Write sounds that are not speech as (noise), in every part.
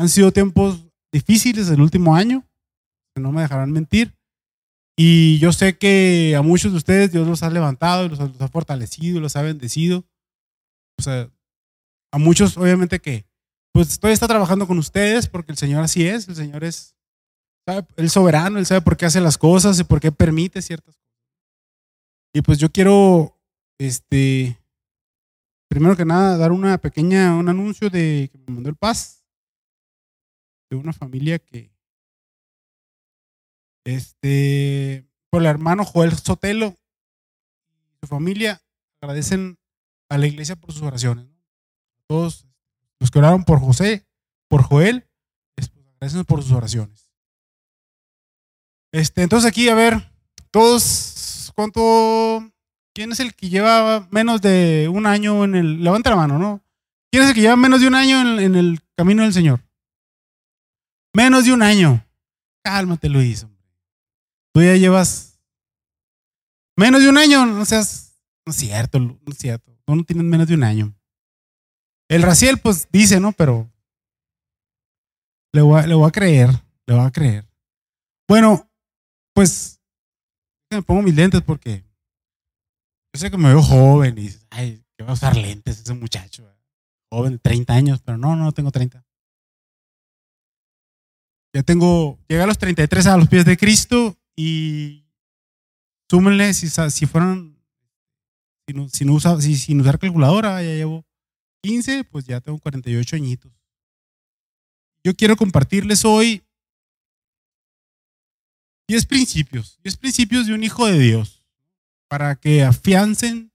Han sido tiempos difíciles el último año, no me dejarán mentir. Y yo sé que a muchos de ustedes Dios los ha levantado, los, los ha fortalecido, los ha bendecido. O sea, a muchos obviamente que pues todavía está trabajando con ustedes porque el Señor así es, el Señor es el soberano, Él sabe por qué hace las cosas y por qué permite ciertas cosas. Y pues yo quiero, este, primero que nada, dar una pequeña, un anuncio de que me mandó el Paz, de una familia que, este, por el hermano Joel Sotelo y su familia agradecen a la iglesia por sus oraciones. Todos los que oraron por José, por Joel, les agradecen por sus oraciones. Este, entonces aquí, a ver, todos, ¿cuánto? ¿Quién es el que lleva menos de un año en el... Levanta la mano, ¿no? ¿Quién es el que lleva menos de un año en el camino del Señor? Menos de un año. Cálmate, Luis. Tú ya llevas menos de un año, no seas, no es cierto, no es cierto. Tú no tienes menos de un año. El Raciel, pues dice, ¿no? Pero le voy, a, creer, le voy a creer. Bueno, pues me pongo mis lentes porque yo sé que me veo joven y ay, que va a usar lentes ese muchacho. Joven de 30 años, pero no, no tengo 30. Ya tengo, llegué a los 33 a los pies de Cristo y súmenle si, si fueron, sin, usa, si, sin usar calculadora, ya llevo 15, pues ya tengo 48 añitos. Yo quiero compartirles hoy 10 principios, 10 principios de un hijo de Dios, para que afiancen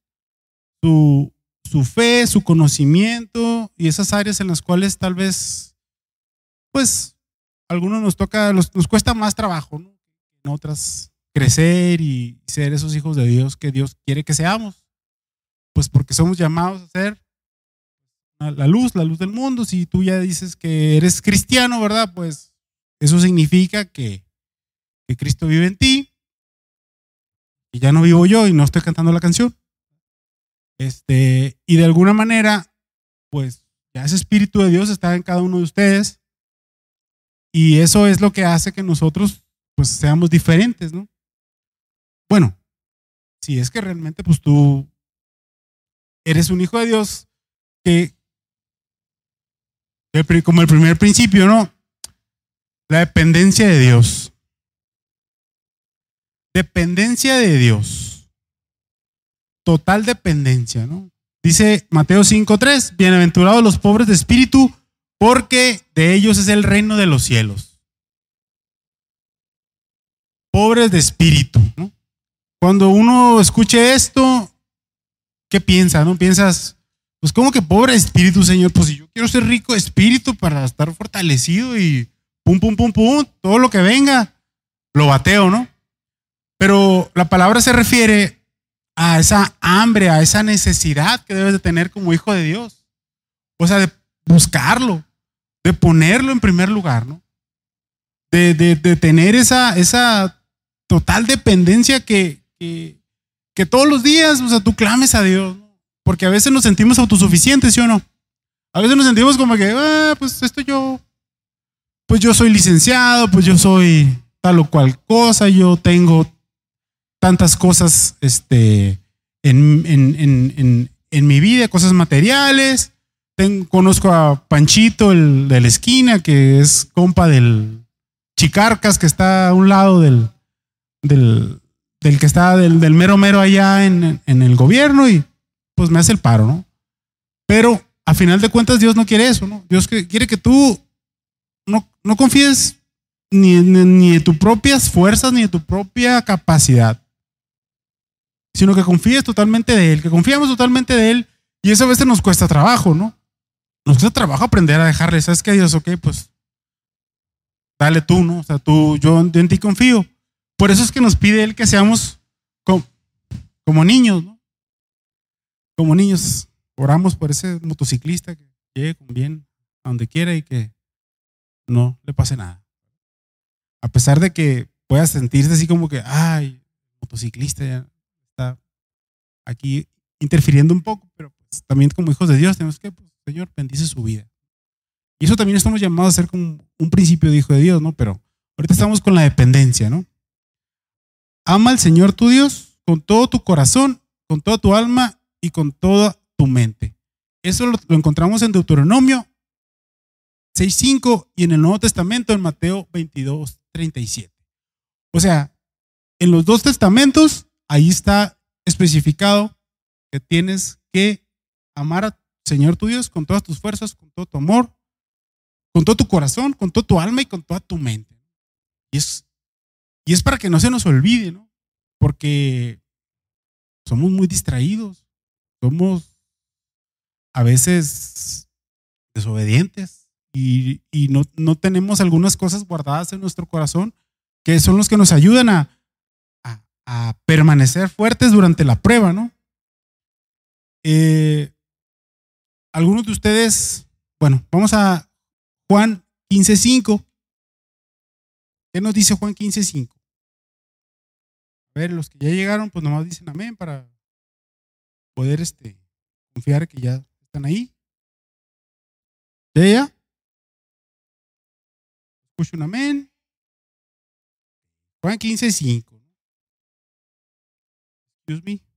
su, su fe, su conocimiento y esas áreas en las cuales tal vez, pues, algunos nos toca, nos, cuesta más trabajo, ¿no? En otras, crecer y ser esos hijos de Dios que Dios quiere que seamos. Pues porque somos llamados a ser la luz, la luz del mundo. Si tú ya dices que eres cristiano, ¿verdad? Pues eso significa que, que Cristo vive en ti. Y ya no vivo yo y no estoy cantando la canción. Este, y de alguna manera, pues ya ese Espíritu de Dios está en cada uno de ustedes. Y eso es lo que hace que nosotros pues seamos diferentes, ¿no? Bueno, si es que realmente pues tú eres un hijo de Dios que, como el primer principio, ¿no? La dependencia de Dios. Dependencia de Dios. Total dependencia, ¿no? Dice Mateo 5.3, bienaventurados los pobres de espíritu, porque de ellos es el reino de los cielos. Pobres de espíritu. Cuando uno escuche esto, ¿qué piensa? ¿No? Piensas, pues como que pobre espíritu, Señor, pues si yo quiero ser rico de espíritu para estar fortalecido y pum, pum, pum, pum, todo lo que venga, lo bateo, ¿no? Pero la palabra se refiere a esa hambre, a esa necesidad que debes de tener como hijo de Dios. O sea, de buscarlo, de ponerlo en primer lugar, ¿no? De, de, de tener esa, esa total dependencia que, que, todos los días, o sea, tú clames a Dios. ¿no? Porque a veces nos sentimos autosuficientes, ¿sí o no? A veces nos sentimos como que, ah, pues esto yo, pues yo soy licenciado, pues yo soy tal o cual cosa, yo tengo tantas cosas este, en, en, en, en mi vida, cosas materiales. Conozco a Panchito, el de la esquina, que es compa del Chicarcas, que está a un lado del, del, que está del, mero mero allá en, en el gobierno y pues me hace el paro, ¿no? Pero a final de cuentas Dios no quiere eso, ¿no? Dios quiere que tú no, no confíes ni, ni, en tus propias fuerzas ni en tu propia capacidad, sino que confíes totalmente de Él, que confiamos totalmente de Él y eso a veces nos cuesta trabajo, ¿no? Nos cuesta trabajo aprender a dejarle, ¿sabes qué? Dios, ok, pues dale tú, ¿no? O sea, tú, yo, en ti confío. Por eso es que nos pide Él que seamos como, como niños, ¿no? como niños oramos por ese motociclista que llegue con bien a donde quiera y que no le pase nada. A pesar de que pueda sentirse así como que, ay, motociclista ya está aquí interfiriendo un poco, pero pues también como hijos de Dios tenemos que, pues, Señor, bendice su vida. Y eso también estamos llamados a ser como un principio de hijo de Dios, ¿no? Pero ahorita estamos con la dependencia, ¿no? Ama al Señor tu Dios con todo tu corazón, con toda tu alma y con toda tu mente. Eso lo, lo encontramos en Deuteronomio 6.5 y en el Nuevo Testamento en Mateo 22.37. O sea, en los dos testamentos, ahí está especificado que tienes que amar al Señor tu Dios con todas tus fuerzas, con todo tu amor, con todo tu corazón, con toda tu alma y con toda tu mente. Y es, y es para que no se nos olvide, ¿no? Porque somos muy distraídos, somos a veces desobedientes y, y no, no tenemos algunas cosas guardadas en nuestro corazón que son los que nos ayudan a, a, a permanecer fuertes durante la prueba, ¿no? Eh, algunos de ustedes, bueno, vamos a Juan 15.5. ¿Qué nos dice Juan 15.5? A ver, los que ya llegaron, pues nomás dicen amén para poder este, confiar que ya están ahí. ¿Ya, ya? Escucho un amén. Juan 15.5. Excuse me.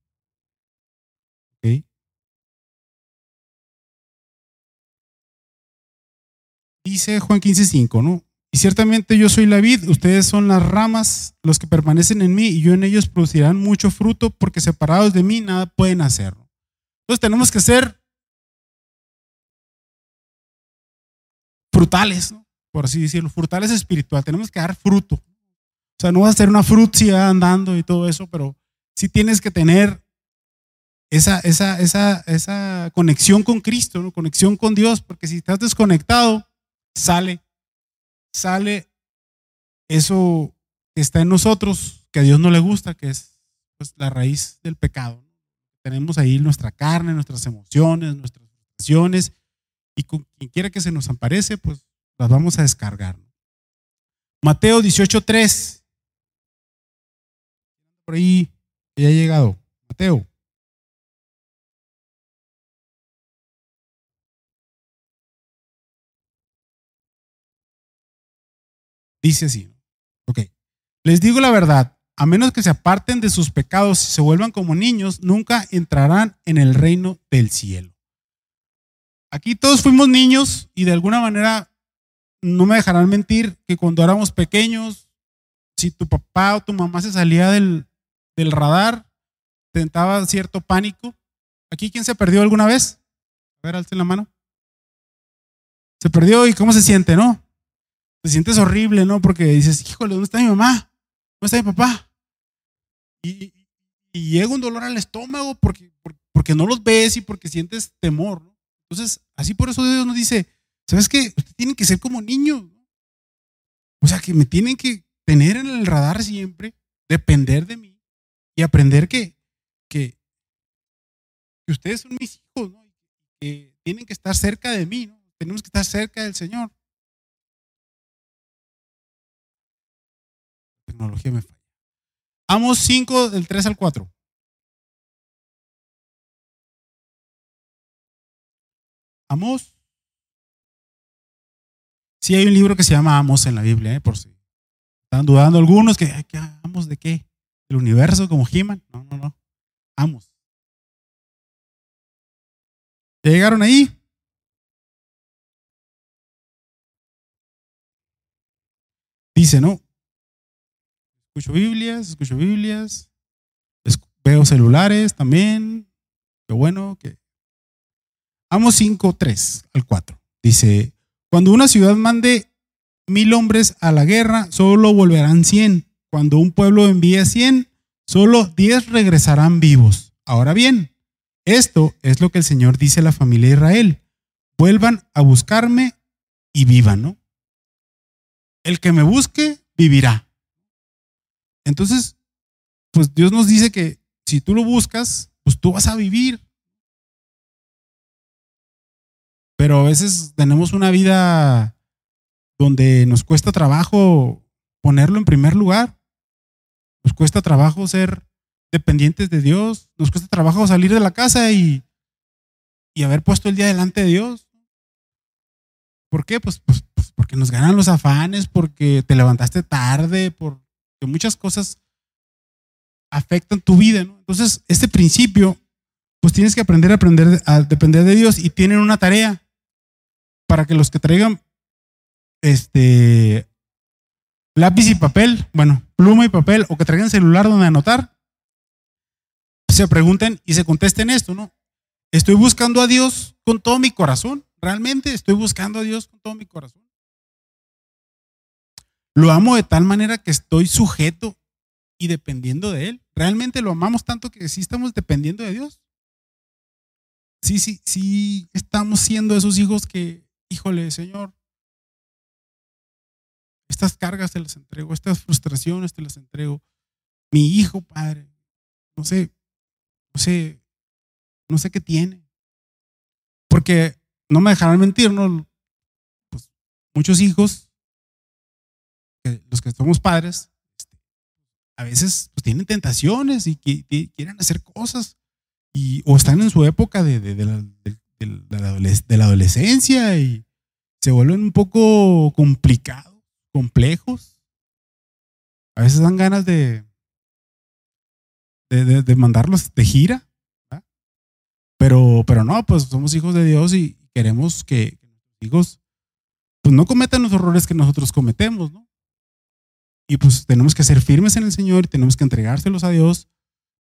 Dice Juan 15.5, ¿no? Y ciertamente yo soy la vid, ustedes son las ramas, los que permanecen en mí, y yo en ellos producirán mucho fruto, porque separados de mí nada pueden hacer. Entonces tenemos que ser frutales, ¿no? por así decirlo, frutales espiritual, tenemos que dar fruto. O sea, no vas a ser una frutcia andando y todo eso, pero sí tienes que tener esa, esa, esa, esa conexión con Cristo, ¿no? conexión con Dios, porque si estás desconectado, sale, sale eso que está en nosotros, que a Dios no le gusta, que es pues, la raíz del pecado. Tenemos ahí nuestra carne, nuestras emociones, nuestras frustraciones, y con quien quiera que se nos aparece, pues las vamos a descargar. Mateo 18.3. Por ahí, ya ha llegado. Mateo. Dice así. Ok. Les digo la verdad, a menos que se aparten de sus pecados y se vuelvan como niños, nunca entrarán en el reino del cielo. Aquí todos fuimos niños y de alguna manera no me dejarán mentir que cuando éramos pequeños, si tu papá o tu mamá se salía del, del radar, tentaba cierto pánico. ¿Aquí quién se perdió alguna vez? A ver, alce la mano. Se perdió y cómo se siente, ¿no? Te sientes horrible, ¿no? Porque dices, híjole, ¿dónde está mi mamá? ¿Dónde está mi papá? Y, y llega un dolor al estómago porque, porque no los ves y porque sientes temor, ¿no? Entonces, así por eso Dios nos dice, ¿sabes qué? Usted tiene que ser como niño. O sea, que me tienen que tener en el radar siempre, depender de mí y aprender que, que, que ustedes son mis hijos, ¿no? Que tienen que estar cerca de mí, ¿no? Tenemos que estar cerca del Señor. Tecnología me falla. Amos 5 del 3 al 4. Amos. Sí hay un libro que se llama Amos en la Biblia, ¿eh? por si están dudando algunos que ¿qué, Amos de qué? ¿El universo como He-Man? No, no, no. Amos. ¿Ya llegaron ahí? Dice, ¿no? Escucho Biblias, escucho Biblias, veo celulares también. Qué bueno que... Amos 5, 3 al 4. Dice, cuando una ciudad mande mil hombres a la guerra, solo volverán cien. Cuando un pueblo envíe cien, solo diez regresarán vivos. Ahora bien, esto es lo que el Señor dice a la familia de Israel. Vuelvan a buscarme y vivan, ¿no? El que me busque, vivirá. Entonces, pues Dios nos dice que si tú lo buscas, pues tú vas a vivir. Pero a veces tenemos una vida donde nos cuesta trabajo ponerlo en primer lugar. Nos cuesta trabajo ser dependientes de Dios. Nos cuesta trabajo salir de la casa y, y haber puesto el día delante de Dios. ¿Por qué? Pues, pues, pues, porque nos ganan los afanes, porque te levantaste tarde, porque muchas cosas afectan tu vida. ¿no? Entonces, este principio, pues tienes que aprender a, aprender a depender de Dios y tienen una tarea para que los que traigan este lápiz y papel, bueno, pluma y papel, o que traigan celular donde anotar, se pregunten y se contesten esto, ¿no? Estoy buscando a Dios con todo mi corazón. Realmente estoy buscando a Dios con todo mi corazón. Lo amo de tal manera que estoy sujeto y dependiendo de Él. Realmente lo amamos tanto que sí estamos dependiendo de Dios. Sí, sí, sí, estamos siendo esos hijos que, híjole, Señor, estas cargas te las entrego, estas frustraciones te las entrego. Mi hijo, Padre, no sé, no sé, no sé qué tiene. Porque no me dejarán mentir, ¿no? Pues, muchos hijos, los que somos padres, este, a veces pues, tienen tentaciones y, quieren hacer cosas. Y, o están en su época de, la, adolescencia y se vuelven un poco complicados, complejos. A veces dan ganas de, de, mandarlos de gira. Pero, pero no, pues somos hijos de Dios y queremos que, nuestros hijos pues no cometan los errores que nosotros cometemos, ¿no? Y pues tenemos que ser firmes en el Señor y tenemos que entregárselos a Dios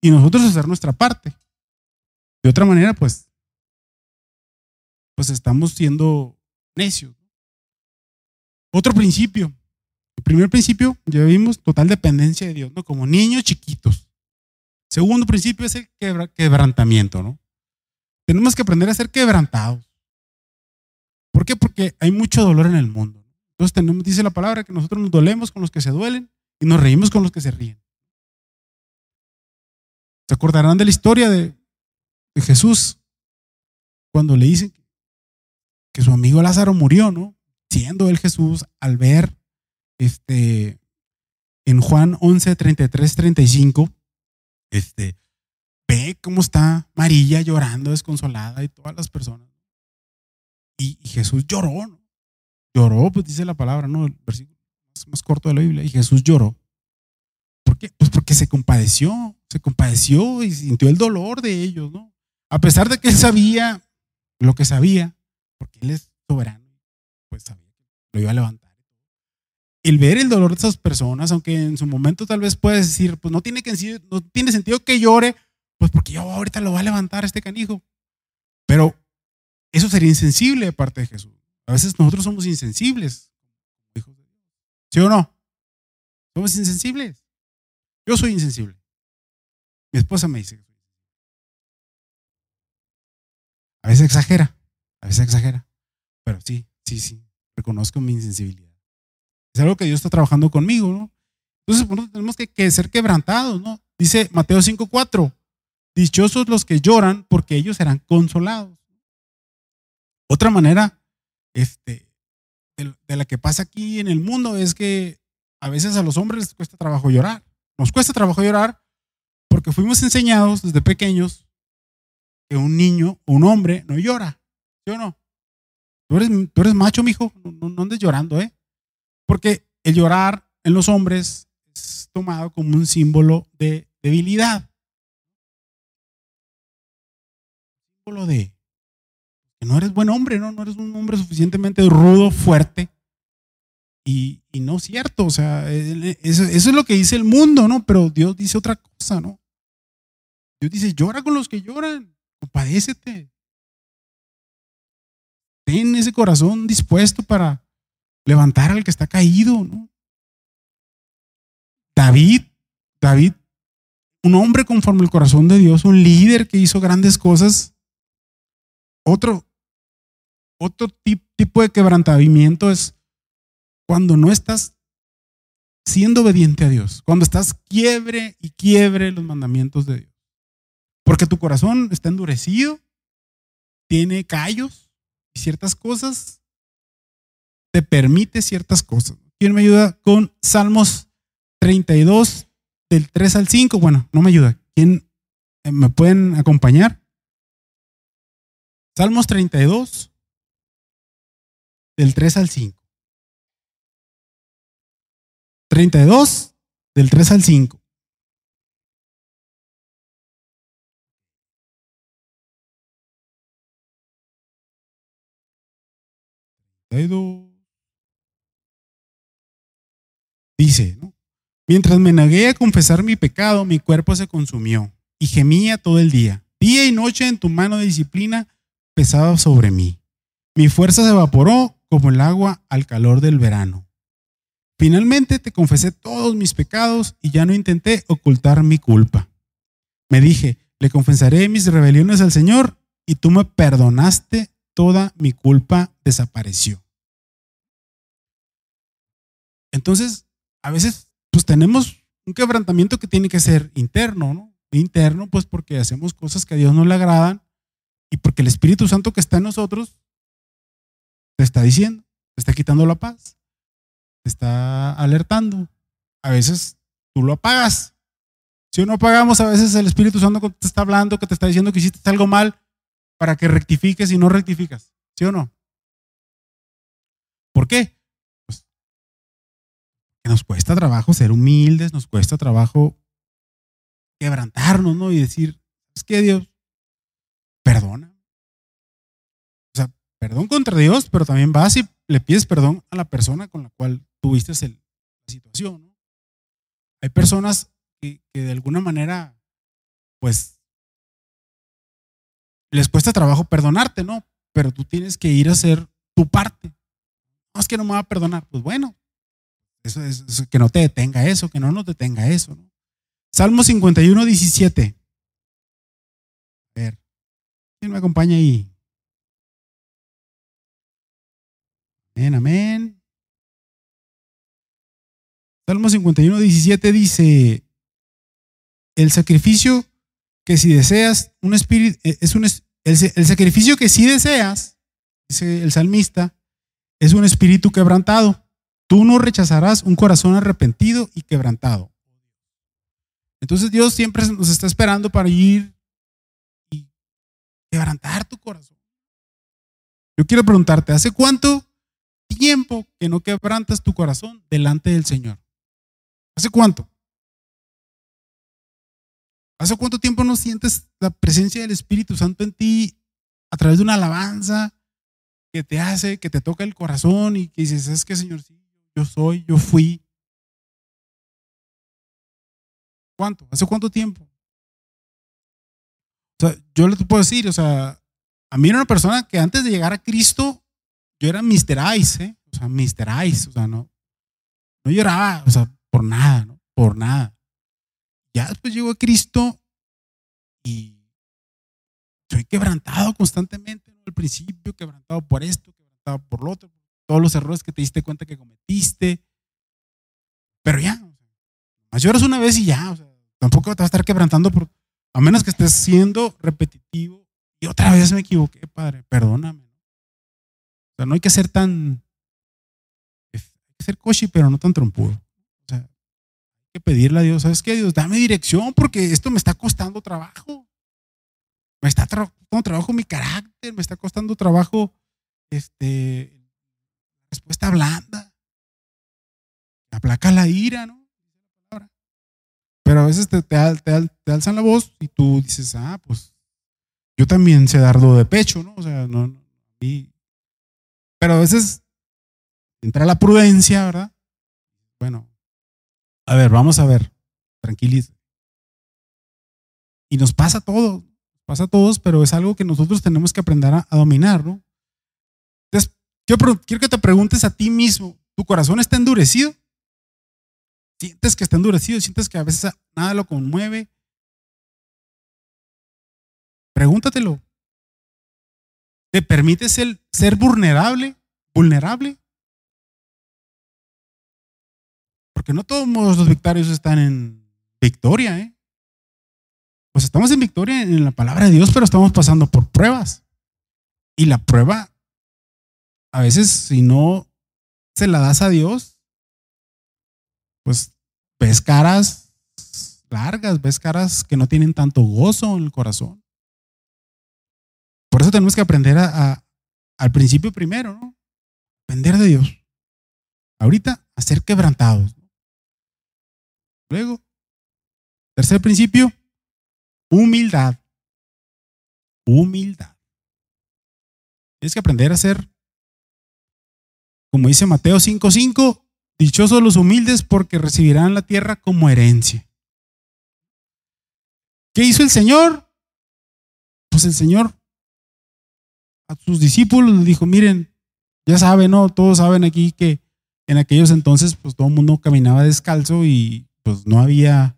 y nosotros hacer nuestra parte. De otra manera, pues, pues estamos siendo necios. Otro principio. El primer principio, ya vimos, total dependencia de Dios, ¿no? Como niños chiquitos. Segundo principio es el quebrantamiento, ¿no? Tenemos que aprender a ser quebrantados. ¿Por qué? Porque hay mucho dolor en el mundo. Entonces tenemos, dice la palabra que nosotros nos dolemos con los que se duelen y nos reímos con los que se ríen. ¿Se acordarán de la historia de, Jesús cuando le dicen que su amigo Lázaro murió, ¿no? Siendo él Jesús al ver este en Juan 11, 33, 35, este, ve cómo está María llorando, desconsolada y todas las personas. Y, Jesús lloró, ¿no? Lloró, pues dice la palabra, ¿no? El versículo más, corto de la Biblia. Y Jesús lloró. ¿Por qué? Pues porque se compadeció, se compadeció y sintió el dolor de ellos, ¿no? A pesar de que él sabía lo que sabía, porque él es soberano, pues sabía que lo iba a levantar. El ver el dolor de esas personas, aunque en su momento tal vez puedes decir, pues no tiene, que, no tiene sentido que llore, pues porque yo ahorita lo va a levantar este canijo. Pero eso sería insensible de parte de Jesús. A veces nosotros somos insensibles. ¿Sí o no? Somos insensibles. Yo soy insensible. Mi esposa me dice que soy A veces exagera, a veces exagera. Pero sí, sí, sí, reconozco mi insensibilidad. Es algo que Dios está trabajando conmigo, ¿no? Entonces, por tenemos que, que, ser quebrantados, ¿no? Dice Mateo 5:4, dichosos los que lloran porque ellos serán consolados. Otra manera este, de, la que pasa aquí en el mundo es que a veces a los hombres les cuesta trabajo llorar. Nos cuesta trabajo llorar porque fuimos enseñados desde pequeños que un niño o un hombre no llora. ¿Sí o no? Tú eres, tú eres macho, mijo, no, no andes llorando, ¿eh? Porque el llorar en los hombres es tomado como un símbolo de debilidad. Símbolo de que no eres buen hombre, ¿no? No eres un hombre suficientemente rudo, fuerte. Y, no es cierto, o sea, eso, es lo que dice el mundo, ¿no? Pero Dios dice otra cosa, ¿no? Dios dice, llora con los que lloran, compadécete. Ten ese corazón dispuesto para levantar al que está caído, ¿no? David, David, un hombre conforme al corazón de Dios, un líder que hizo grandes cosas. Otro, otro tipo de quebrantamiento es cuando no estás siendo obediente a Dios, cuando estás quiebre y quiebre los mandamientos de Dios. Porque tu corazón está endurecido, tiene callos y ciertas cosas, te permite ciertas cosas. ¿Quién me ayuda con Salmos 32, del 3 al 5? Bueno, no me ayuda. ¿Quién eh, me pueden acompañar? Salmos 32, del 3 al 5. 32 del 3 al 5. Dice, ¿no? Mientras me negué a confesar mi pecado, mi cuerpo se consumió y gemía todo el día. Día y noche en tu mano de disciplina pesaba sobre mí. Mi fuerza se evaporó como el agua al calor del verano. Finalmente te confesé todos mis pecados y ya no intenté ocultar mi culpa. Me dije, le confesaré mis rebeliones al Señor y tú me perdonaste, toda mi culpa desapareció. Entonces, a veces, pues tenemos un quebrantamiento que tiene que ser interno, ¿no? Interno, pues porque hacemos cosas que a Dios no le agradan y porque el Espíritu Santo que está en nosotros te está diciendo, te está quitando la paz, te está alertando. A veces tú lo apagas. Si no apagamos, a veces el Espíritu Santo te está hablando, que te está diciendo que hiciste algo mal para que rectifiques y no rectificas. ¿Sí o no? ¿Por qué? Pues nos cuesta trabajo ser humildes, nos cuesta trabajo quebrantarnos, ¿no? Y decir, es que Dios, perdona. Perdón contra Dios, pero también vas y le pides perdón a la persona con la cual tuviste la situación. Hay personas que, de alguna manera, pues, les cuesta trabajo perdonarte, ¿no? Pero tú tienes que ir a hacer tu parte. No es que no me va a perdonar. Pues bueno, eso es, que no te detenga eso, que no nos detenga eso. Salmo 51, 17. A ver. ¿Quién me acompaña ahí? Amén, amén. Salmo 51, 17 dice, el sacrificio que si deseas, un espíritu, eh, es un, el, el sacrificio que si deseas, dice el salmista, es un espíritu quebrantado. Tú no rechazarás un corazón arrepentido y quebrantado. Entonces Dios siempre nos está esperando para ir quebrantar tu corazón. Yo quiero preguntarte, ¿hace cuánto tiempo que no quebrantas tu corazón delante del Señor? ¿Hace cuánto? ¿Hace cuánto tiempo no sientes la presencia del Espíritu Santo en ti a través de una alabanza que te hace, que te toca el corazón y que dices, es que Señor, sí, yo soy, yo fui? ¿Cuánto? ¿Hace cuánto tiempo? Yo le puedo decir, o sea, a mí era una persona que antes de llegar a Cristo, yo era Mr. Ice, ¿eh? O sea, Mr. Ice, o sea, no, no lloraba, o sea, por nada, ¿no? Por nada. Ya después llegó a Cristo y soy quebrantado constantemente, ¿no? Al principio, quebrantado por esto, quebrantado por lo otro, todos los errores que te diste cuenta que cometiste. Pero ya, o sea, más lloras una vez y ya, o sea, tampoco te vas a estar quebrantando por a menos que estés siendo repetitivo y otra vez me equivoqué, Padre, perdóname. O sea, no hay que ser tan, hay que ser cochi, pero no tan trompudo. O sea, hay que pedirle a Dios, ¿sabes qué? Dios, dame dirección porque esto me está costando trabajo. Me está costando trabajo mi carácter, me está costando trabajo, este, respuesta blanda. Aplaca la ira, ¿no? Pero a veces te, te, alzan la voz y tú dices, ah, pues yo también sé darlo de pecho, ¿no? O sea, no, pero a veces entra la prudencia, ¿verdad? Bueno, a ver, vamos a ver, tranquiliza. Y nos pasa todo, pasa a todos, pero es algo que nosotros tenemos que aprender a, dominar, ¿no? Entonces, quiero que te preguntes a ti mismo, ¿tu corazón está endurecido? Sientes que está endurecido, sientes que a veces nada lo conmueve. Pregúntatelo. ¿Te permites el ser vulnerable? ¿Vulnerable? Porque no todos los victorios están en victoria, ¿eh? Pues estamos en victoria en la palabra de Dios, pero estamos pasando por pruebas. Y la prueba, a veces, si no se la das a Dios, pues ves caras largas, ves caras que no tienen tanto gozo en el corazón. Por eso tenemos que aprender a, al principio primero, ¿no? depender de Dios. Ahorita, a ser quebrantados. Luego, tercer principio, humildad. Humildad. Tienes que aprender a ser, como dice Mateo 5:5, dichosos los humildes porque recibirán la tierra como herencia. ¿Qué hizo el Señor? Pues el Señor a sus discípulos les dijo, miren, ya saben, ¿no? Todos saben aquí que en aquellos entonces, pues todo el mundo caminaba descalzo y pues no había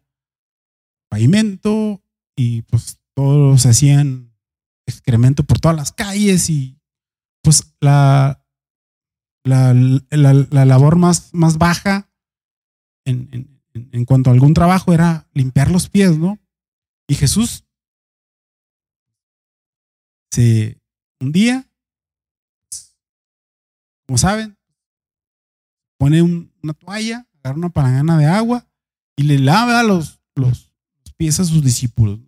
pavimento y pues todos hacían excremento por todas las calles y pues la, la, labor más, más baja en, en cuanto a algún trabajo era limpiar los pies, ¿no? Y Jesús se un día, como saben, pone una toalla, agarra una palangana de agua y le lava los, los, pies a sus discípulos.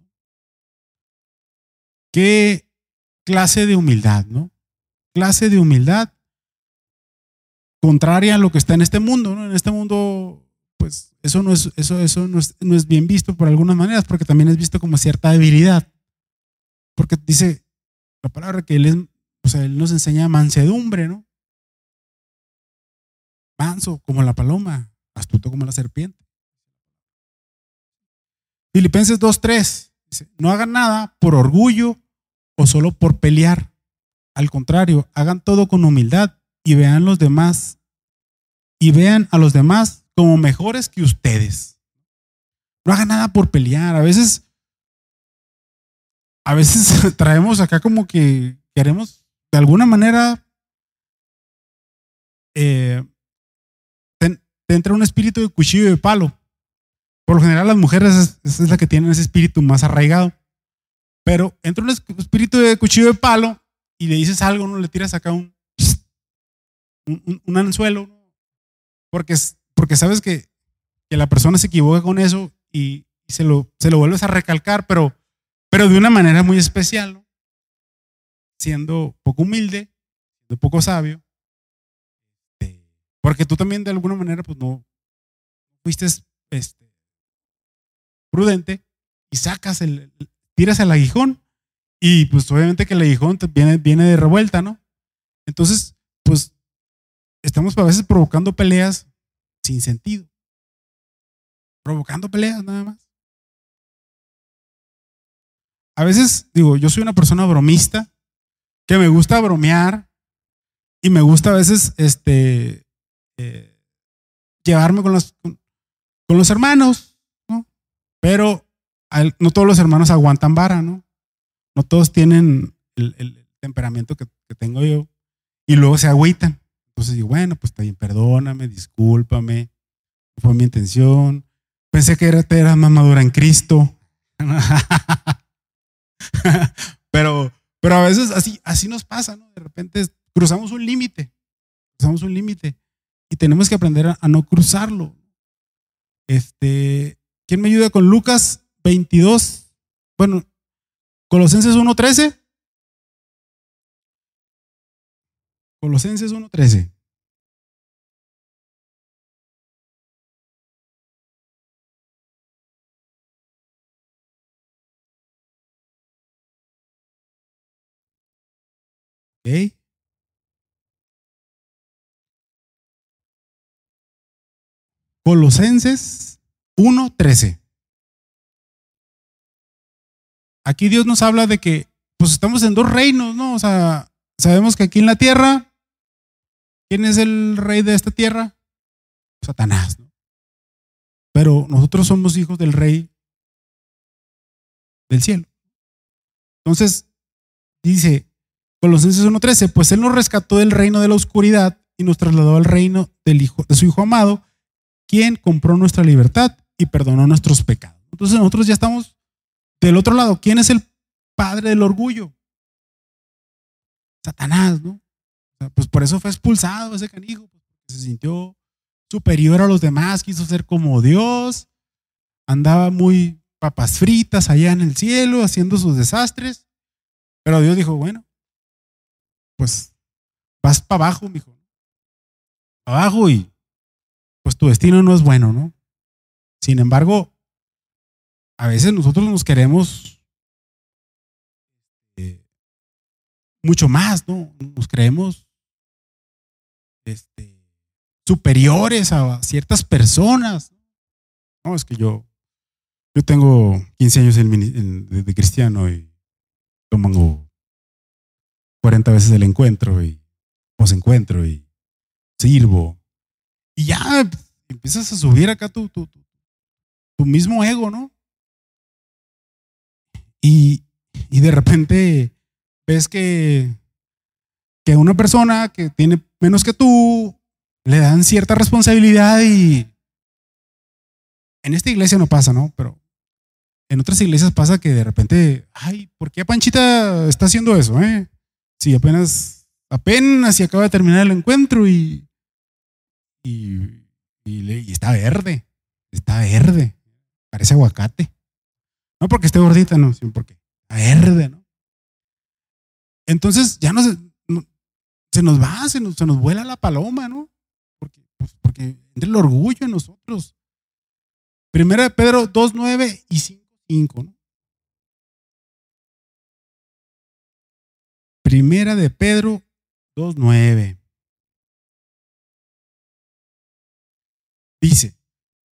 Qué clase de humildad, ¿no? Clase de humildad contraria a lo que está en este mundo, ¿no? En este mundo, pues eso no es, eso, eso no es, no es bien visto por algunas maneras, porque también es visto como cierta debilidad. Porque dice, la palabra que él es, o sea, él nos enseña mansedumbre, ¿no? Manso como la paloma, astuto como la serpiente. Filipenses 2.3 dice, no hagan nada por orgullo o solo por pelear. Al contrario, hagan todo con humildad y vean los demás y vean a los demás como mejores que ustedes. No hagan nada por pelear. A veces a veces (laughs) traemos acá como que queremos de alguna manera eh, te, entra un espíritu de cuchillo y de palo. Por lo general las mujeres es, la que tienen ese espíritu más arraigado. Pero entra un espíritu de cuchillo de palo y le dices algo, no le tiras acá un, un, anzuelo, porque, porque sabes que, que, la persona se equivoca con eso y, y se, lo, se lo vuelves a recalcar, pero pero de una manera muy especial, ¿no? siendo poco humilde, siendo poco sabio, este, porque tú también de alguna manera pues no fuiste este, prudente y sacas el, tiras el aguijón y pues obviamente que el aguijón viene, viene de revuelta, ¿no? Entonces, pues estamos a veces provocando peleas sin sentido. Provocando peleas nada más a veces digo, yo soy una persona bromista, que me gusta bromear y me gusta a veces este, eh, llevarme con los, con, los hermanos, ¿no? Pero no todos los hermanos aguantan vara, ¿no? No todos tienen el, temperamento que, tengo yo y luego se agüitan. Entonces digo, bueno, pues bien, perdóname, discúlpame, fue mi intención. Pensé que era, era más madura en Cristo. (laughs) (laughs) pero, pero a veces así, así nos pasa, ¿no? De repente cruzamos un límite, cruzamos un límite y tenemos que aprender a, no cruzarlo. Este, ¿quién me ayuda con Lucas 22? Bueno, Colosenses 1.13. Colosenses 1.13. Colosenses 1:13. Aquí Dios nos habla de que pues estamos en dos reinos, ¿no? O sea, sabemos que aquí en la tierra, ¿quién es el rey de esta tierra? Satanás, ¿no? Pero nosotros somos hijos del rey del cielo. Entonces, dice, Colosenses 1.13, pues Él nos rescató del reino de la oscuridad y nos trasladó al reino del hijo, de su Hijo amado, quien compró nuestra libertad y perdonó nuestros pecados. Entonces nosotros ya estamos del otro lado. ¿Quién es el padre del orgullo? Satanás, ¿no? pues por eso fue expulsado ese canijo, se sintió superior a los demás, quiso ser como Dios, andaba muy papas fritas allá en el cielo haciendo sus desastres, pero Dios dijo, bueno, pues vas para abajo, mijo. abajo y pues tu destino no es bueno, ¿no? Sin embargo, a veces nosotros nos queremos eh, mucho más, ¿no? Nos creemos este, superiores a ciertas personas. No, es que yo, yo tengo 15 años de, cristiano y tomo 40 veces el encuentro y encuentro y sirvo. Y ya empiezas a subir acá tu, tu, tu mismo ego, ¿no? Y, y de repente ves que, que una persona que tiene menos que tú le dan cierta responsabilidad y en esta iglesia no pasa, ¿no? Pero en otras iglesias pasa que de repente, ay, ¿por qué Panchita está haciendo eso, eh? Si apenas, apenas si acaba de terminar el encuentro y, y, está verde, está verde, parece aguacate. No porque esté gordita, no, sino porque está verde, ¿no? Entonces ya no se, se nos va, se nos, se nos vuela la paloma, ¿no? Porque, pues, porque entra el orgullo en nosotros. Primera de Pedro 2, 9 y 5, 5, ¿no? Primera de Pedro 2, 9. Dice,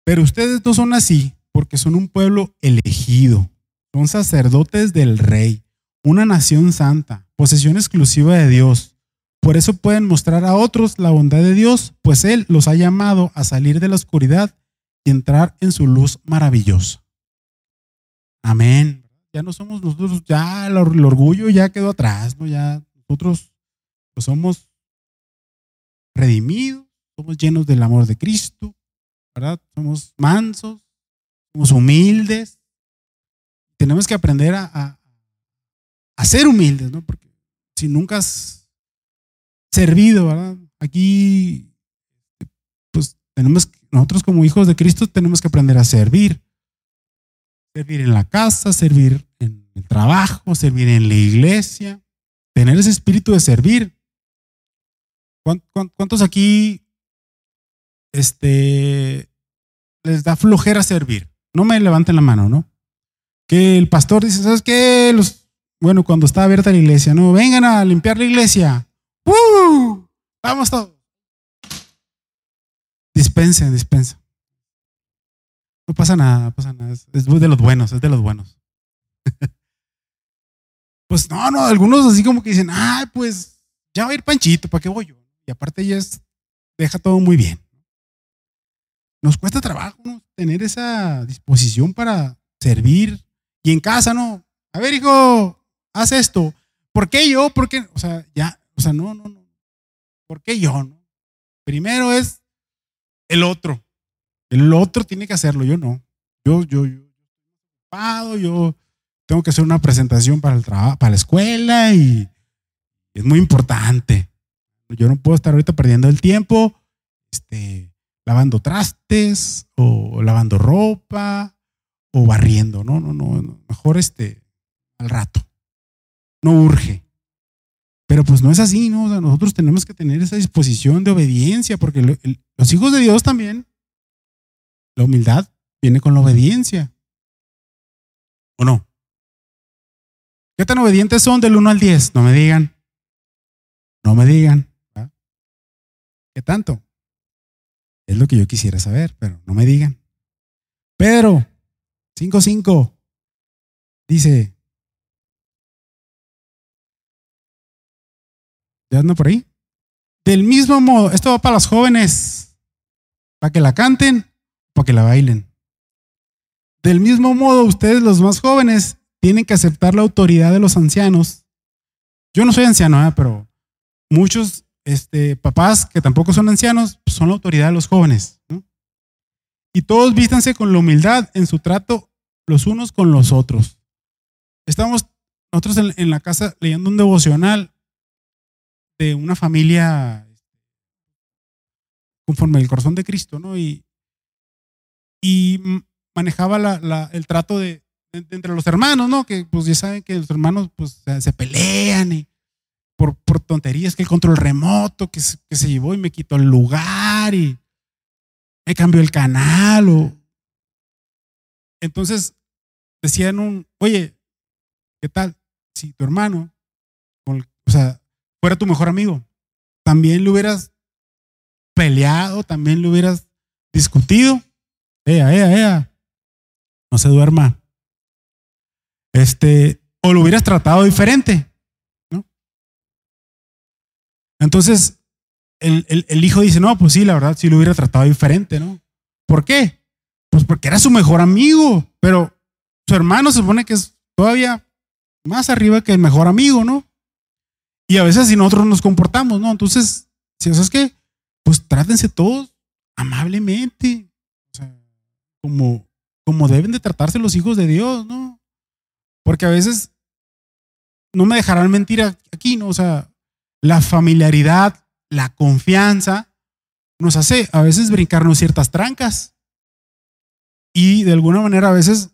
pero ustedes no son así porque son un pueblo elegido, son sacerdotes del rey, una nación santa, posesión exclusiva de Dios. Por eso pueden mostrar a otros la bondad de Dios, pues Él los ha llamado a salir de la oscuridad y entrar en su luz maravillosa. Amén. Ya no somos nosotros, ya el, orgullo ya quedó atrás, ¿no? Ya nosotros pues, somos redimidos, somos llenos del amor de Cristo, ¿verdad? Somos mansos, somos humildes. Tenemos que aprender a, a, ser humildes, ¿no? Porque si nunca has servido, ¿verdad? Aquí, pues tenemos, nosotros como hijos de Cristo tenemos que aprender a servir. Servir en la casa, servir el trabajo, servir en la iglesia, tener ese espíritu de servir. ¿Cuántos aquí este, les da flojera servir? No me levanten la mano, ¿no? Que el pastor dice, ¿sabes qué? Los, bueno, cuando está abierta la iglesia, no, vengan a limpiar la iglesia. ¡Uh! Vamos todos. Dispensen, dispensen. No pasa nada, no pasa nada. Es, de los buenos, es de los buenos. (laughs) pues no, no, algunos así como que dicen, ay, pues ya va a ir Panchito, ¿para qué voy yo? Y aparte ella es, deja todo muy bien nos cuesta trabajo ¿no? tener esa disposición para servir. Y en casa, ¿no? A ver, hijo, haz esto. ¿Por qué yo? ¿Por qué? O sea, ya, o sea, no, no, no. ¿Por qué yo? No? Primero es el otro. El otro tiene que hacerlo, yo no. Yo, yo, yo, ocupado, yo tengo que hacer una presentación para el trabajo, para la escuela y es muy importante. Yo no puedo estar ahorita perdiendo el tiempo, este, lavando trastes o lavando ropa o barriendo. No, no, no, mejor este al rato. No urge. Pero pues no es así, ¿no? nosotros tenemos que tener esa disposición de obediencia, porque los hijos de Dios también, la humildad viene con la obediencia. ¿O no? ¿Qué tan obedientes son del 1 al 10? No me digan. No me digan. ¿Qué tanto? Es lo que yo quisiera saber, pero no me digan. Pedro 5.5 dice, ¿ya anda por ahí? Del mismo modo, esto va para los jóvenes, para que la canten, para que la bailen. Del mismo modo, ustedes los más jóvenes tienen que aceptar la autoridad de los ancianos. Yo no soy anciano, ¿eh? pero muchos este, papás que tampoco son ancianos, pues, son la autoridad de los jóvenes. Y todos vístanse con la humildad en su trato los unos con los otros. Estamos nosotros en, la casa leyendo un devocional de una familia conforme el corazón de Cristo, ¿no? Y, y manejaba el trato de, entre los hermanos, ¿no? Que pues ya saben que los hermanos pues se pelean y por, por tonterías, que el control remoto, que, se- llevó y me quitó el lugar y me cambió el canal. O... Entonces decían un, oye, ¿qué tal? Si tu hermano, o sea, fuera tu mejor amigo, también lo hubieras peleado, también lo hubieras discutido. Ea, ea, ea. No se duerma. Este, o lo hubieras tratado diferente, ¿no? Entonces, el, el- hijo dice, no, pues sí, la verdad, sí lo hubiera tratado diferente, ¿no? ¿Por qué? Pues porque era su mejor amigo, pero su hermano se supone que es todavía más arriba que el mejor amigo, ¿no? Y a veces así nosotros nos comportamos, ¿no? Entonces, si eso es que, pues trátense todos amablemente, o sea, como, como deben de tratarse los hijos de Dios, ¿no? Porque a veces, no me dejarán mentir aquí, ¿no? O sea, la familiaridad, la confianza, nos hace a veces brincarnos ciertas trancas. Y de alguna manera a veces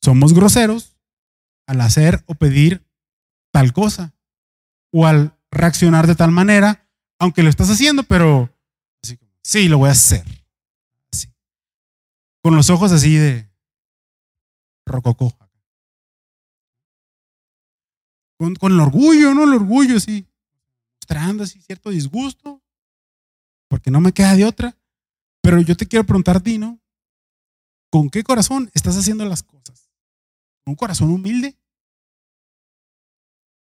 somos groseros al hacer o pedir tal cosa. O al reaccionar de tal manera, aunque lo estás haciendo, pero así sí, lo voy a hacer. Así. Con los ojos así de rococó. Con, el orgullo, ¿no? El orgullo, sí. Mostrando así cierto disgusto, porque no me queda de otra. Pero yo te quiero preguntar a ti, ¿no? ¿Con qué corazón estás haciendo las cosas? ¿Con un corazón humilde?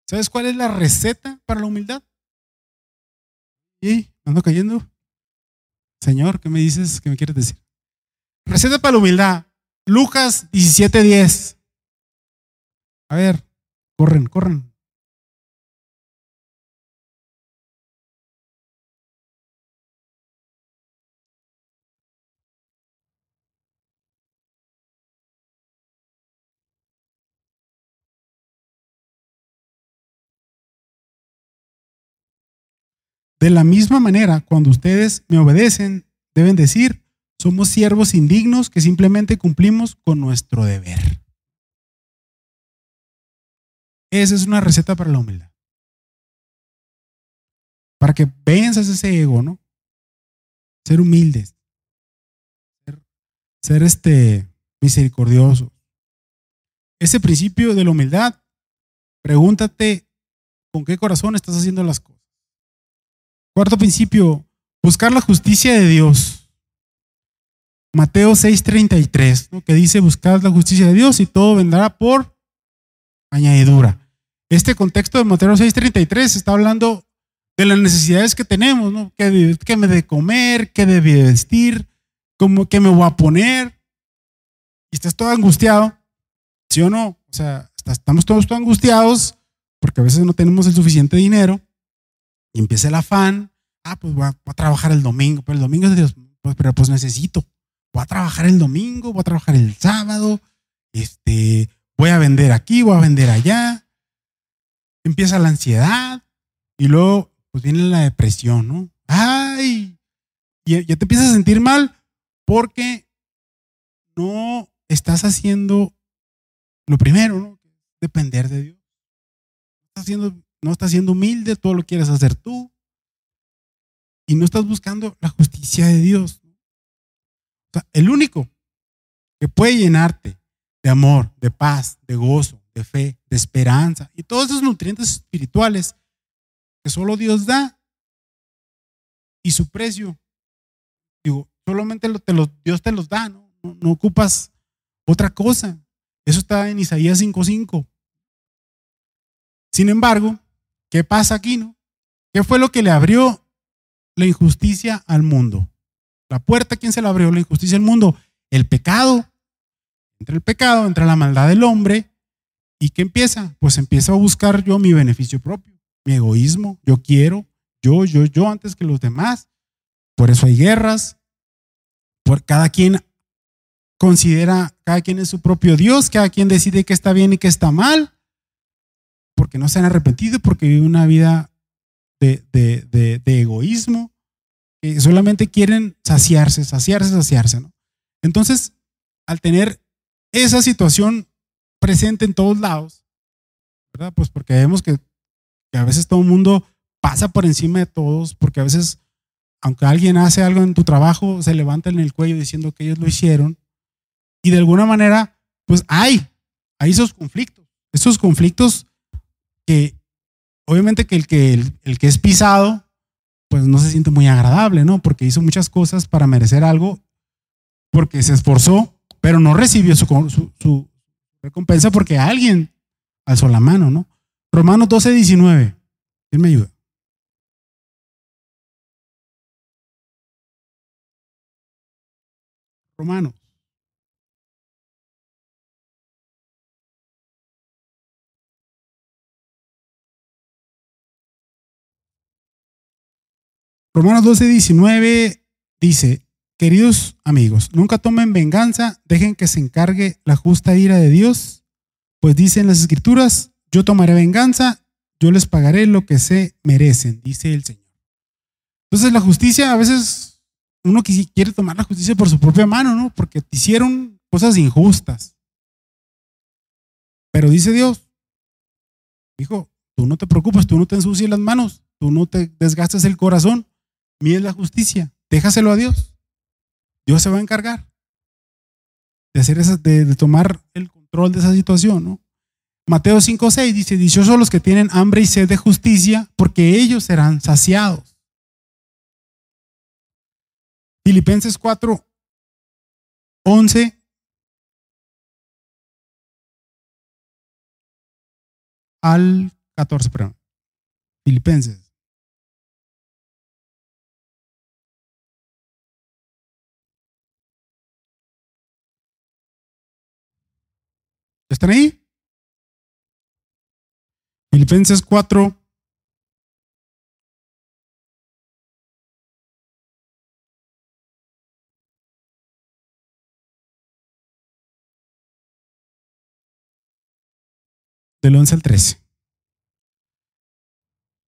¿Sabes cuál es la receta para la humildad? ¿Y ando cayendo? Señor, ¿qué me dices? ¿Qué me quieres decir? Receta para la humildad. Lucas 17:10. A ver, corren, corren. De la misma manera, cuando ustedes me obedecen, deben decir, somos siervos indignos que simplemente cumplimos con nuestro deber. Esa es una receta para la humildad. Para que venzas ese ego, ¿no? Ser humildes. Ser, ser este misericordioso. Ese principio de la humildad, pregúntate con qué corazón estás haciendo las cosas. Cuarto principio, buscar la justicia de Dios. Mateo 6:33, ¿no? que dice, buscad la justicia de Dios y todo vendrá por añadidura. Este contexto de Mateo 6:33 está hablando de las necesidades que tenemos, ¿no? ¿Qué, me de comer? ¿Qué de vestir? ¿Cómo, ¿Qué me voy a poner? Y estás todo angustiado, ¿sí o no? O sea, estamos todos, angustiados porque a veces no tenemos el suficiente dinero y empieza el afán. Ah, pues voy a, voy a trabajar el domingo, pero el domingo es de Dios, pues, pero pues necesito. Voy a trabajar el domingo, voy a trabajar el sábado, este, voy a vender aquí, voy a vender allá. Empieza la ansiedad y luego pues viene la depresión, ¿no? Ay, y ya te empiezas a sentir mal porque no estás haciendo lo primero, ¿no? Depender de Dios. Estás no estás siendo humilde, todo lo quieres hacer tú. Y no estás buscando la justicia de Dios. O sea, el único que puede llenarte de amor, de paz, de gozo, de fe, de esperanza y todos esos nutrientes espirituales que solo Dios da y su precio, digo, solamente te lo, Dios te los da, ¿no? No, no ocupas otra cosa. Eso está en Isaías 5:5. Sin embargo, ¿qué pasa aquí, no? ¿Qué fue lo que le abrió la injusticia al mundo? La puerta, ¿quién se la abrió? La injusticia al mundo. El pecado. Entra el pecado, entra la maldad del hombre. ¿Y qué empieza? Pues empiezo a buscar yo mi beneficio propio, mi egoísmo. Yo quiero, yo, yo, yo antes que los demás. Por eso hay guerras. Por cada quien considera, cada quien es su propio Dios, cada quien decide qué está bien y qué está mal. Porque no se han arrepentido, porque viven una vida de, de, de, de egoísmo, que solamente quieren saciarse, saciarse, saciarse. Entonces, al tener esa situación presente en todos lados, ¿verdad? Pues porque vemos que, a veces todo el mundo pasa por encima de todos, porque a veces, aunque alguien hace algo en tu trabajo, se levanta en el cuello diciendo que ellos lo hicieron. Y de alguna manera, pues hay, hay esos conflictos, esos conflictos que obviamente que el que, el, que es pisado, pues no se siente muy agradable, ¿no? Porque hizo muchas cosas para merecer algo, porque se esforzó, pero no recibió su recompensa porque alguien alzó la mano, ¿no? Romanos 12, 19. ¿Quién me ayuda? Romanos. Romanos 12, 19 dice, queridos amigos, nunca tomen venganza, dejen que se encargue la justa ira de Dios, pues dicen las escrituras, yo tomaré venganza, yo les pagaré lo que se merecen, dice el Señor. Entonces la justicia, a veces uno quiere tomar la justicia por su propia mano, ¿no? Porque te hicieron cosas injustas. Pero dice Dios, hijo, tú no te preocupes, tú no te ensucies las manos, tú no te desgastes el corazón, es la justicia, déjaselo a Dios. Dios se va a encargar de hacer esa, de tomar el control de esa situación, ¿no? Mateo 5:6 dice, dichosos los que tienen hambre y sed de justicia, porque ellos serán saciados. Filipenses 4:11 al 14, perdón. Filipenses. ¿Están ahí? Filipenses 4. Del 11 al 13.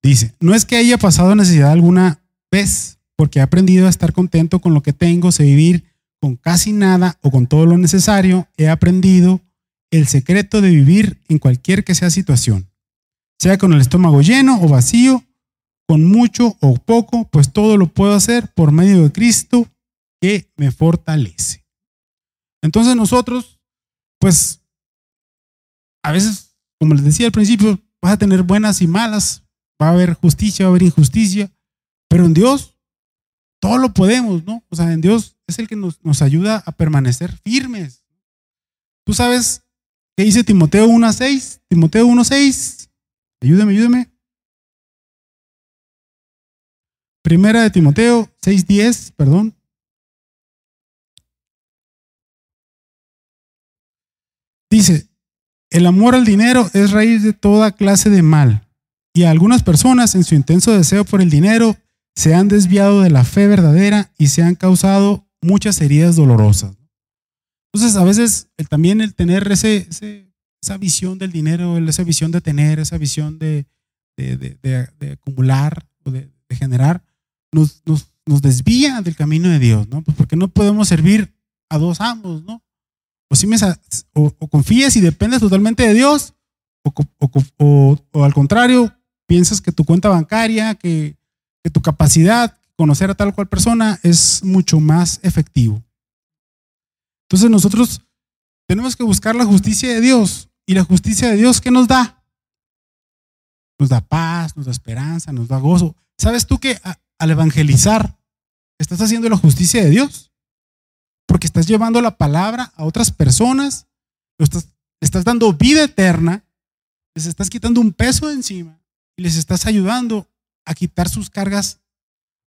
Dice, no es que haya pasado necesidad alguna vez, porque he aprendido a estar contento con lo que tengo, sé vivir con casi nada o con todo lo necesario, he aprendido el secreto de vivir en cualquier que sea situación sea con el estómago lleno o vacío, con mucho o poco, pues todo lo puedo hacer por medio de Cristo que me fortalece. Entonces nosotros, pues, a veces, como les decía al principio, vas a tener buenas y malas, va a haber justicia, va a haber injusticia, pero en Dios todo lo podemos, ¿no? O sea, en Dios es el que nos, nos ayuda a permanecer firmes. Tú sabes qué dice Timoteo 1.6, Timoteo 1.6, Ayúdame, ayúdame. Primera de Timoteo 6.10, perdón. Dice, el amor al dinero es raíz de toda clase de mal, y algunas personas en su intenso deseo por el dinero se han desviado de la fe verdadera y se han causado muchas heridas dolorosas. Entonces, a veces también el tener ese, esa visión del dinero, esa visión de tener, esa visión de, acumular o de, generar, nos, desvía del camino de Dios, ¿no? Pues porque no podemos servir a dos amos, ¿no? O, si me, o, confías y dependes totalmente de Dios, o, o, al contrario, piensas que tu cuenta bancaria, que, que tu capacidad, conocer a tal cual persona es mucho más efectivo. Entonces nosotros tenemos que buscar la justicia de Dios y la justicia de Dios, ¿qué nos da? Nos da paz, nos da esperanza, nos da gozo. ¿Sabes tú que al evangelizar estás haciendo la justicia de Dios? Porque estás llevando la palabra a otras personas, estás, estás dando vida eterna, les estás quitando un peso de encima y les estás ayudando a quitar sus cargas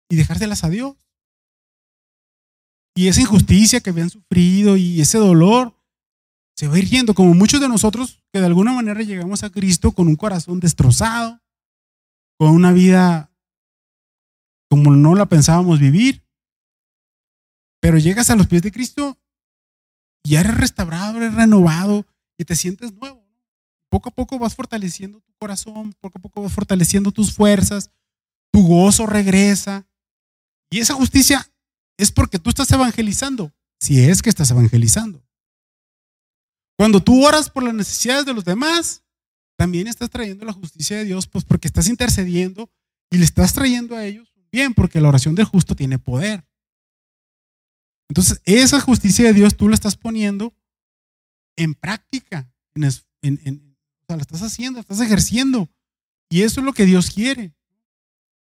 y dejárselas a Dios. Y esa injusticia que habían sufrido y ese dolor se va a ir yendo, como muchos de nosotros que de alguna manera llegamos a Cristo con un corazón destrozado, con una vida como no la pensábamos vivir, pero llegas a los pies de Cristo y eres restaurado, eres renovado y te sientes nuevo. Poco a poco vas fortaleciendo tu corazón, poco a poco vas fortaleciendo tus fuerzas, tu gozo regresa. Y esa justicia es porque tú estás evangelizando, si es que estás evangelizando. Cuando tú oras por las necesidades de los demás, también estás trayendo la justicia de Dios, pues porque estás intercediendo y le estás trayendo a ellos bien, porque la oración del justo tiene poder. Entonces, esa justicia de Dios tú la estás poniendo en práctica, en, o sea, la estás haciendo, la estás ejerciendo. Y eso es lo que Dios quiere.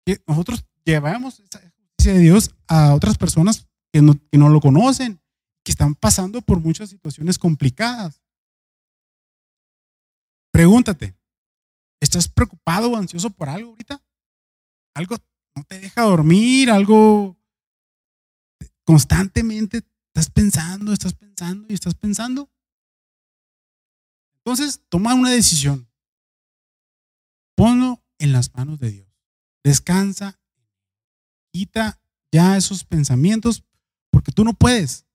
Que nosotros llevamos esa de Dios a otras personas que no, que no lo conocen, que están pasando por muchas situaciones complicadas. Pregúntate, ¿estás preocupado o ansioso por algo ahorita? ¿Algo no te deja dormir? ¿Algo constantemente estás pensando, estás pensando y estás pensando? Entonces, toma una decisión. Ponlo en las manos de Dios. Descansa. Quita ya esos pensamientos porque tú no puedes.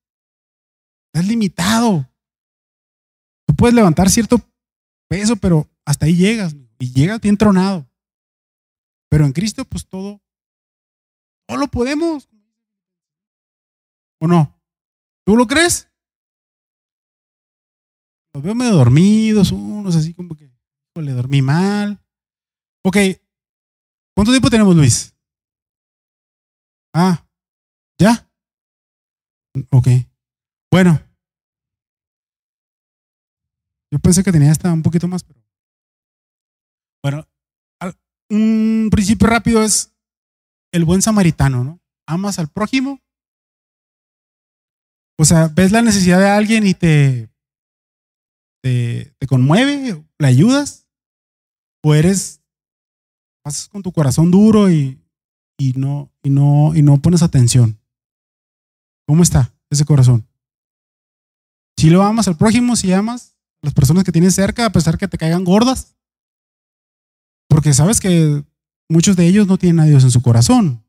Estás limitado. Tú puedes levantar cierto peso, pero hasta ahí llegas y llegas bien tronado. Pero en Cristo, pues todo, todo lo podemos. ¿O no? ¿Tú lo crees? Los veo medio dormidos, unos así como que le dormí mal. Ok, ¿cuánto tiempo tenemos, Luis? Ah, ¿ya? Ok. Bueno. Yo pensé que tenía hasta un poquito más, pero. Bueno, un principio rápido es el buen samaritano, ¿no? Amas al prójimo. O sea, ves la necesidad de alguien y te te, conmueve, la ayudas, o eres, pasas con tu corazón duro y, no, y, no, y no pones atención. ¿Cómo está ese corazón? Si lo amas al prójimo, si amas a las personas que tienes cerca, a pesar que te caigan gordas, porque sabes que muchos de ellos no tienen a Dios en su corazón.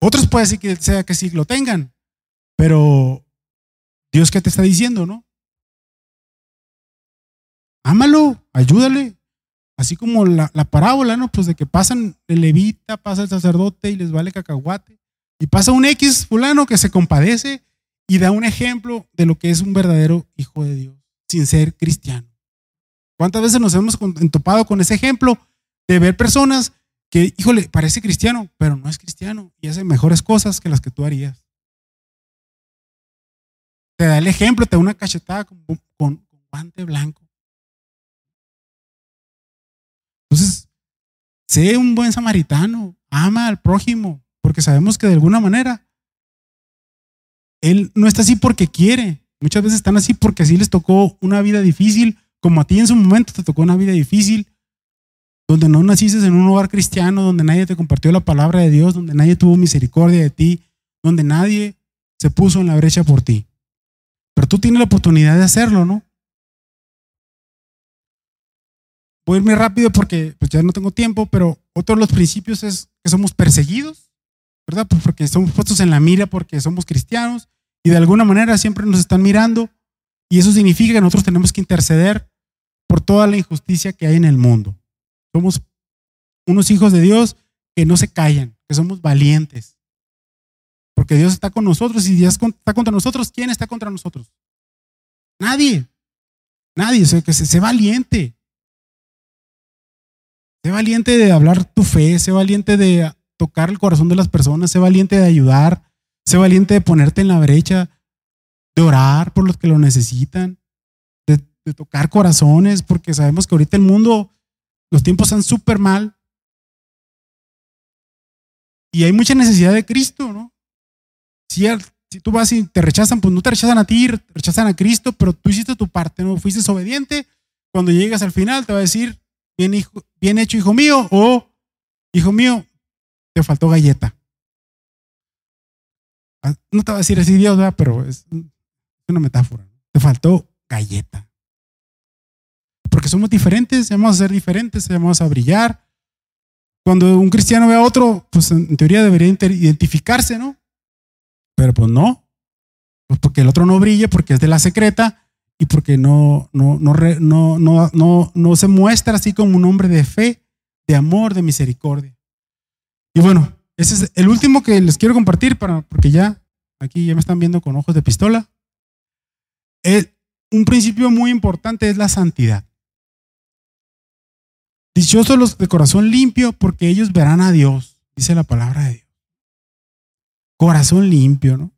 Otros puede ser que sea que sí lo tengan, pero Dios qué te está diciendo, ¿no? ámalo, ayúdale. Así como la, parábola, ¿no? Pues de que pasan el levita, pasa el sacerdote y les vale cacahuate. Y pasa un X fulano que se compadece y da un ejemplo de lo que es un verdadero hijo de Dios, sin ser cristiano. ¿Cuántas veces nos hemos entopado con ese ejemplo de ver personas que, híjole, parece cristiano, pero no es cristiano y hace mejores cosas que las que tú harías? Te da el ejemplo, te da una cachetada con, con guante blanco. Sé un buen samaritano, ama al prójimo, porque sabemos que de alguna manera Él no está así porque quiere. Muchas veces están así porque así les tocó una vida difícil, como a ti en su momento te tocó una vida difícil, donde no naciste en un hogar cristiano, donde nadie te compartió la palabra de Dios, donde nadie tuvo misericordia de ti, donde nadie se puso en la brecha por ti. Pero tú tienes la oportunidad de hacerlo, ¿no? Voy a irme rápido porque pues, ya no tengo tiempo, pero otro de los principios es que somos perseguidos, ¿verdad? Pues porque somos puestos en la mira porque somos cristianos y de alguna manera siempre nos están mirando y eso significa que nosotros tenemos que interceder por toda la injusticia que hay en el mundo. Somos unos hijos de Dios que no se callan, que somos valientes. Porque Dios está con nosotros y Dios está contra nosotros. ¿Quién está contra nosotros? Nadie. Nadie. O sea, que se, se valiente. Sé valiente de hablar tu fe, sé valiente de tocar el corazón de las personas, sé valiente de ayudar, sé valiente de ponerte en la brecha, de orar por los que lo necesitan, de, tocar corazones, porque sabemos que ahorita el mundo, los tiempos están súper mal. Y hay mucha necesidad de Cristo, ¿no? Si, si tú vas y te rechazan, pues no te rechazan a ti, rechazan a Cristo, pero tú hiciste tu parte, ¿no? Fuiste obediente. Cuando llegas al final te va a decir, bien, hecho, hijo mío, o hijo mío, te faltó galleta. Ah, no te va a decir así Dios, ¿verdad? pero es una metáfora. Te faltó galleta. Porque somos diferentes, vamos a ser diferentes, vamos a brillar. Cuando un cristiano ve a otro, pues en teoría debería identificarse, ¿no? Pero pues no. Pues porque el otro no brilla, porque es de la secreta, y porque no, no, no, no, no, se muestra así como un hombre de fe, de amor, de misericordia. Y bueno, ese es el último que les quiero compartir para, porque ya aquí ya me están viendo con ojos de pistola. un principio muy importante es la santidad. Dichosos los de corazón limpio, porque ellos verán a Dios, dice la palabra de Dios. Corazón limpio, ¿no?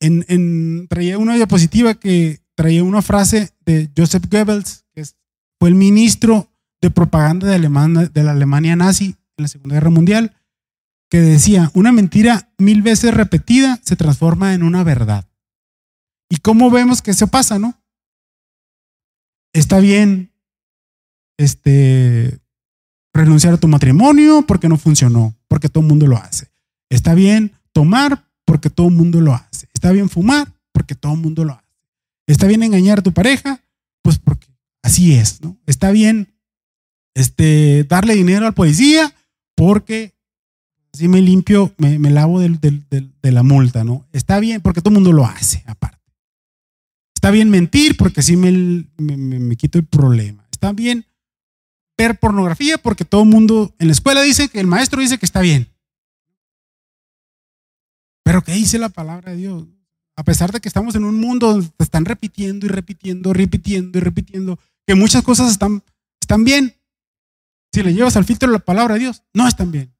En, traía una diapositiva que traía una frase de Joseph Goebbels, que fue el ministro de propaganda de, de la Alemania nazi en la Segunda Guerra Mundial, que decía, una mentira mil veces repetida se transforma en una verdad. ¿Y cómo vemos que eso pasa, no? Está bien este, renunciar a tu matrimonio porque no funcionó, porque todo el mundo lo hace. Está bien tomar porque todo el mundo lo hace. Está bien fumar porque todo el mundo lo hace. Está bien engañar a tu pareja, pues porque así es, ¿no? Está bien este, darle dinero al policía porque así me limpio, me, lavo de la multa, ¿no? Está bien porque todo el mundo lo hace, aparte. Está bien mentir porque así me, me quito el problema. Está bien ver pornografía porque todo el mundo en la escuela dice que el maestro dice que está bien. Pero ¿qué dice la palabra de Dios? A pesar de que estamos en un mundo donde están repitiendo y repitiendo, repitiendo y repitiendo, que muchas cosas están, están bien. Si le llevas al filtro la palabra de Dios, no están bien.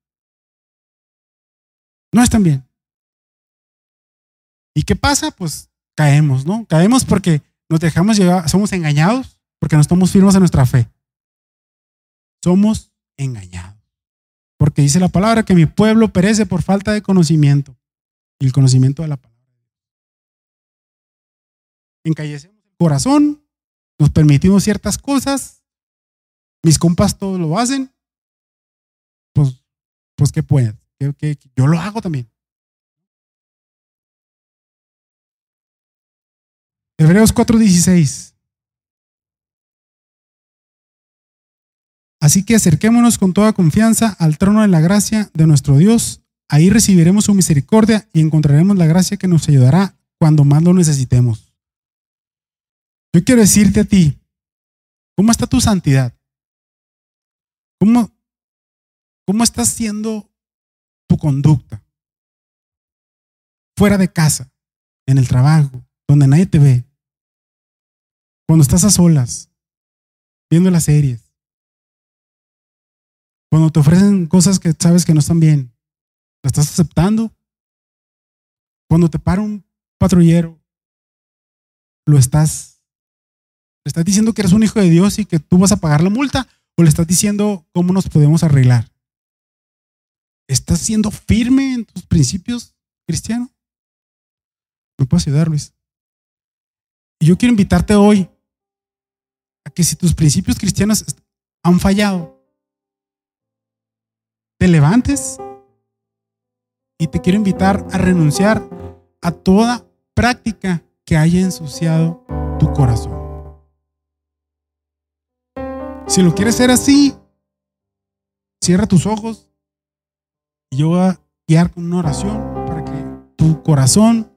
No están bien. ¿Y qué pasa? Pues caemos, ¿no? Caemos porque nos dejamos llevar, somos engañados porque no estamos firmes en nuestra fe somos engañados. Porque dice la palabra que mi pueblo perece por falta de conocimiento y el conocimiento de la palabra. Encallecemos el corazón, nos permitimos ciertas cosas, mis compas todos lo hacen, pues, pues ¿qué pueden? yo lo hago también. Hebreos 4:16. Así que acerquémonos con toda confianza al trono de la gracia de nuestro Dios. Ahí recibiremos su misericordia y encontraremos la gracia que nos ayudará cuando más lo necesitemos. Yo quiero decirte a ti, ¿cómo está tu santidad? ¿Cómo, cómo está siendo tu conducta? Fuera de casa, en el trabajo, donde nadie te ve. Cuando estás a solas, viendo las series cuando te ofrecen cosas que sabes que no están bien, ¿la estás aceptando? Cuando te para un patrullero, ¿lo estás, le estás diciendo que eres un hijo de Dios y que tú vas a pagar la multa? ¿O le estás diciendo cómo nos podemos arreglar? ¿Estás siendo firme en tus principios cristianos? ¿Me puedes ayudar, Luis? Y yo quiero invitarte hoy a que si tus principios cristianos han fallado, te levantes y te quiero invitar a renunciar a toda práctica que haya ensuciado tu corazón. Si lo quieres hacer así, cierra tus ojos y yo voy a guiar con una oración para que tu corazón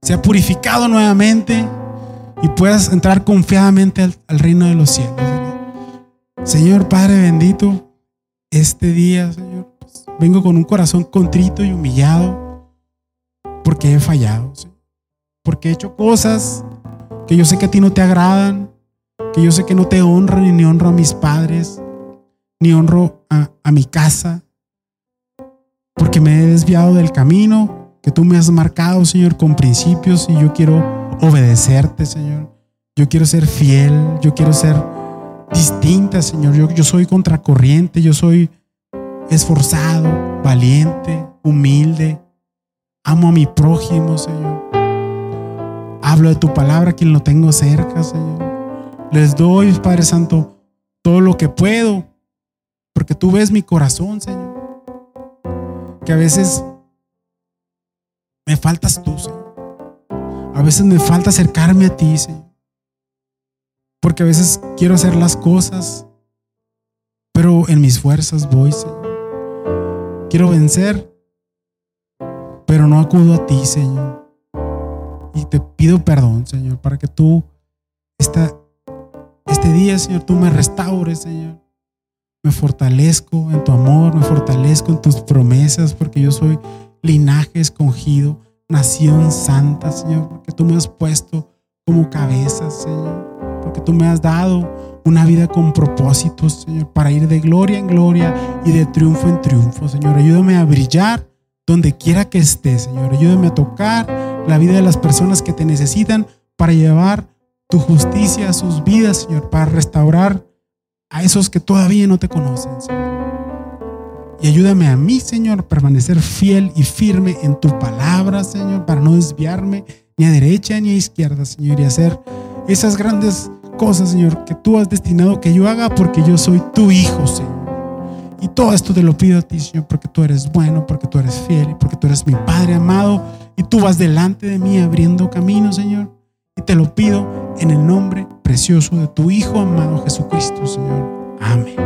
sea purificado nuevamente y puedas entrar confiadamente al, al reino de los cielos. Señor Padre bendito, este día, Señor, vengo con un corazón contrito y humillado porque he fallado, porque he hecho cosas que yo sé que a ti no te agradan, que yo sé que no te honran ni honro a mis padres, ni honro a, a mi casa, porque me he desviado del camino que tú me has marcado, Señor, con principios y yo quiero obedecerte, Señor. Yo quiero ser fiel, yo quiero ser distinta, Señor. Yo, yo soy contracorriente, yo soy esforzado, valiente, humilde. Amo a mi prójimo, Señor. Hablo de tu palabra quien lo tengo cerca, Señor. Les doy, Padre Santo, todo lo que puedo, porque tú ves mi corazón, Señor. Que a veces me faltas tú, Señor. A veces me falta acercarme a ti, Señor. Porque a veces quiero hacer las cosas, pero en mis fuerzas voy, Señor. Quiero vencer, pero no acudo a ti, Señor. Y te pido perdón, Señor, para que tú esta, este día, Señor, tú me restaures, Señor. Me fortalezco en tu amor, me fortalezco en tus promesas, porque yo soy linaje escogido, nación santa, Señor, porque tú me has puesto como cabeza, Señor porque tú me has dado una vida con propósitos, Señor, para ir de gloria en gloria y de triunfo en triunfo, Señor. Ayúdame a brillar donde quiera que esté, Señor. Ayúdame a tocar la vida de las personas que te necesitan para llevar tu justicia a sus vidas, Señor, para restaurar a esos que todavía no te conocen, Señor. Y ayúdame a mí, Señor, a permanecer fiel y firme en tu palabra, Señor, para no desviarme ni a derecha ni a izquierda, Señor, y hacer esas grandes cosas, Señor, que tú has destinado que yo haga porque yo soy tu hijo, Señor. Y todo esto te lo pido a ti, Señor, porque tú eres bueno, porque tú eres fiel porque tú eres mi Padre amado y tú vas delante de mí abriendo camino, Señor. Y te lo pido en el nombre precioso de tu Hijo amado Jesucristo, Señor. Amén.